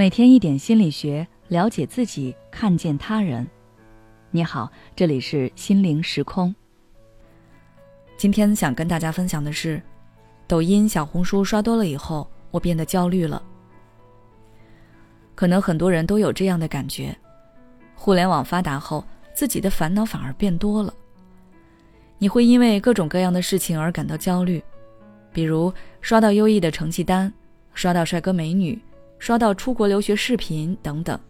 每天一点心理学，了解自己，看见他人。你好，这里是心灵时空。今天想跟大家分享的是，抖音、小红书刷多了以后，我变得焦虑了。可能很多人都有这样的感觉：互联网发达后，自己的烦恼反而变多了。你会因为各种各样的事情而感到焦虑，比如刷到优异的成绩单，刷到帅哥美女。刷到出国留学视频等等，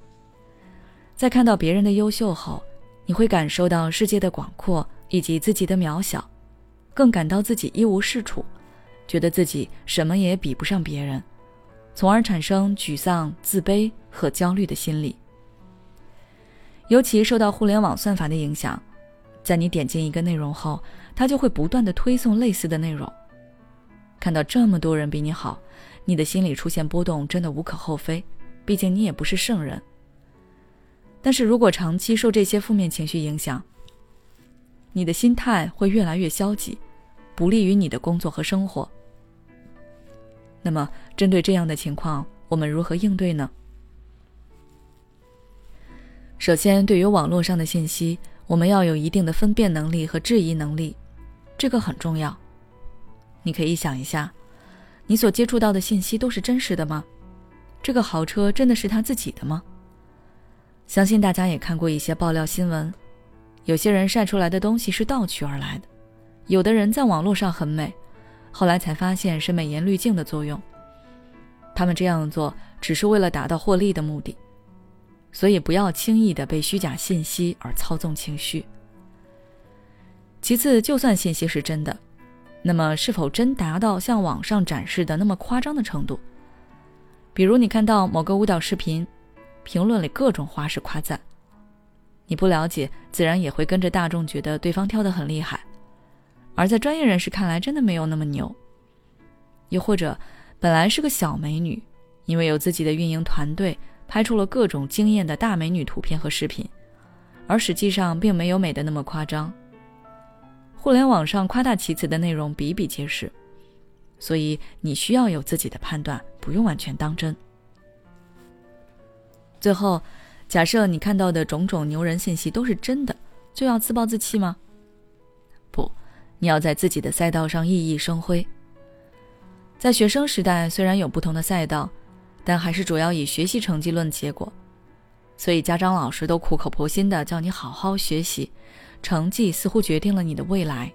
在看到别人的优秀后，你会感受到世界的广阔以及自己的渺小，更感到自己一无是处，觉得自己什么也比不上别人，从而产生沮丧、自卑和焦虑的心理。尤其受到互联网算法的影响，在你点进一个内容后，它就会不断的推送类似的内容。看到这么多人比你好。你的心里出现波动，真的无可厚非，毕竟你也不是圣人。但是如果长期受这些负面情绪影响，你的心态会越来越消极，不利于你的工作和生活。那么，针对这样的情况，我们如何应对呢？首先，对于网络上的信息，我们要有一定的分辨能力和质疑能力，这个很重要。你可以想一下。你所接触到的信息都是真实的吗？这个豪车真的是他自己的吗？相信大家也看过一些爆料新闻，有些人晒出来的东西是盗取而来的，有的人在网络上很美，后来才发现是美颜滤镜的作用。他们这样做只是为了达到获利的目的，所以不要轻易的被虚假信息而操纵情绪。其次，就算信息是真的。那么，是否真达到像网上展示的那么夸张的程度？比如，你看到某个舞蹈视频，评论里各种花式夸赞，你不了解，自然也会跟着大众觉得对方跳得很厉害，而在专业人士看来，真的没有那么牛。又或者，本来是个小美女，因为有自己的运营团队，拍出了各种惊艳的大美女图片和视频，而实际上并没有美的那么夸张。互联网上夸大其词的内容比比皆是，所以你需要有自己的判断，不用完全当真。最后，假设你看到的种种牛人信息都是真的，就要自暴自弃吗？不，你要在自己的赛道上熠熠生辉。在学生时代，虽然有不同的赛道，但还是主要以学习成绩论结果，所以家长老师都苦口婆心的叫你好好学习。成绩似乎决定了你的未来。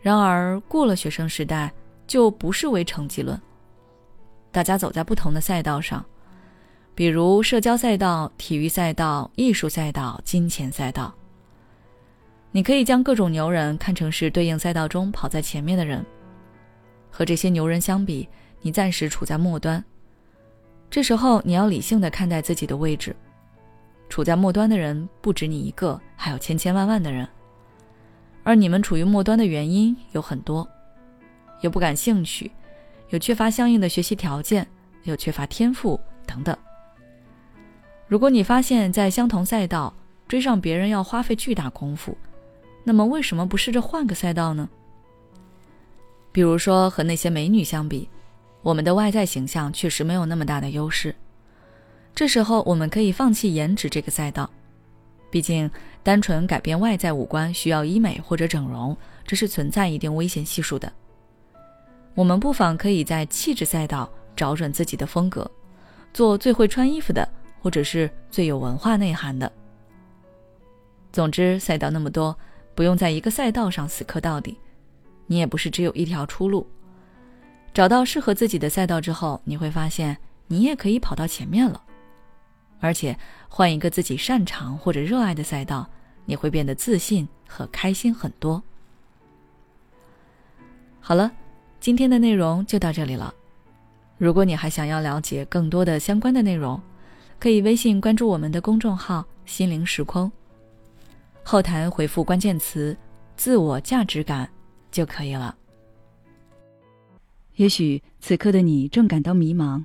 然而，过了学生时代，就不是为成绩论。大家走在不同的赛道上，比如社交赛道、体育赛道、艺术赛道、金钱赛道。你可以将各种牛人看成是对应赛道中跑在前面的人。和这些牛人相比，你暂时处在末端。这时候，你要理性的看待自己的位置。处在末端的人不止你一个，还有千千万万的人。而你们处于末端的原因有很多，有不感兴趣，有缺乏相应的学习条件，有缺乏天赋等等。如果你发现，在相同赛道追上别人要花费巨大功夫，那么为什么不试着换个赛道呢？比如说，和那些美女相比，我们的外在形象确实没有那么大的优势。这时候，我们可以放弃颜值这个赛道，毕竟单纯改变外在五官需要医美或者整容，这是存在一定危险系数的。我们不妨可以在气质赛道找准自己的风格，做最会穿衣服的，或者是最有文化内涵的。总之，赛道那么多，不用在一个赛道上死磕到底。你也不是只有一条出路。找到适合自己的赛道之后，你会发现你也可以跑到前面了。而且换一个自己擅长或者热爱的赛道，你会变得自信和开心很多。好了，今天的内容就到这里了。如果你还想要了解更多的相关的内容，可以微信关注我们的公众号“心灵时空”，后台回复关键词“自我价值感”就可以了。也许此刻的你正感到迷茫。